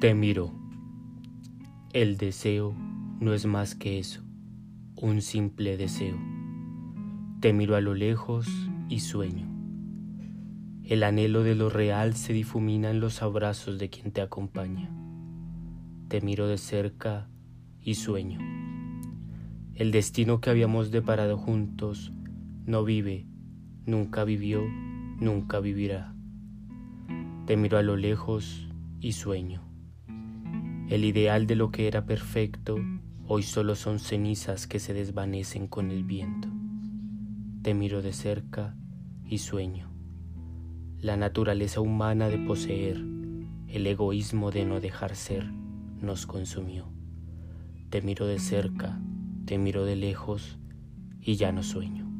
Te miro. El deseo no es más que eso, un simple deseo. Te miro a lo lejos y sueño. El anhelo de lo real se difumina en los abrazos de quien te acompaña. Te miro de cerca y sueño. El destino que habíamos deparado juntos no vive, nunca vivió, nunca vivirá. Te miro a lo lejos y sueño. El ideal de lo que era perfecto hoy solo son cenizas que se desvanecen con el viento. Te miro de cerca y sueño. La naturaleza humana de poseer, el egoísmo de no dejar ser, nos consumió. Te miro de cerca, te miro de lejos y ya no sueño.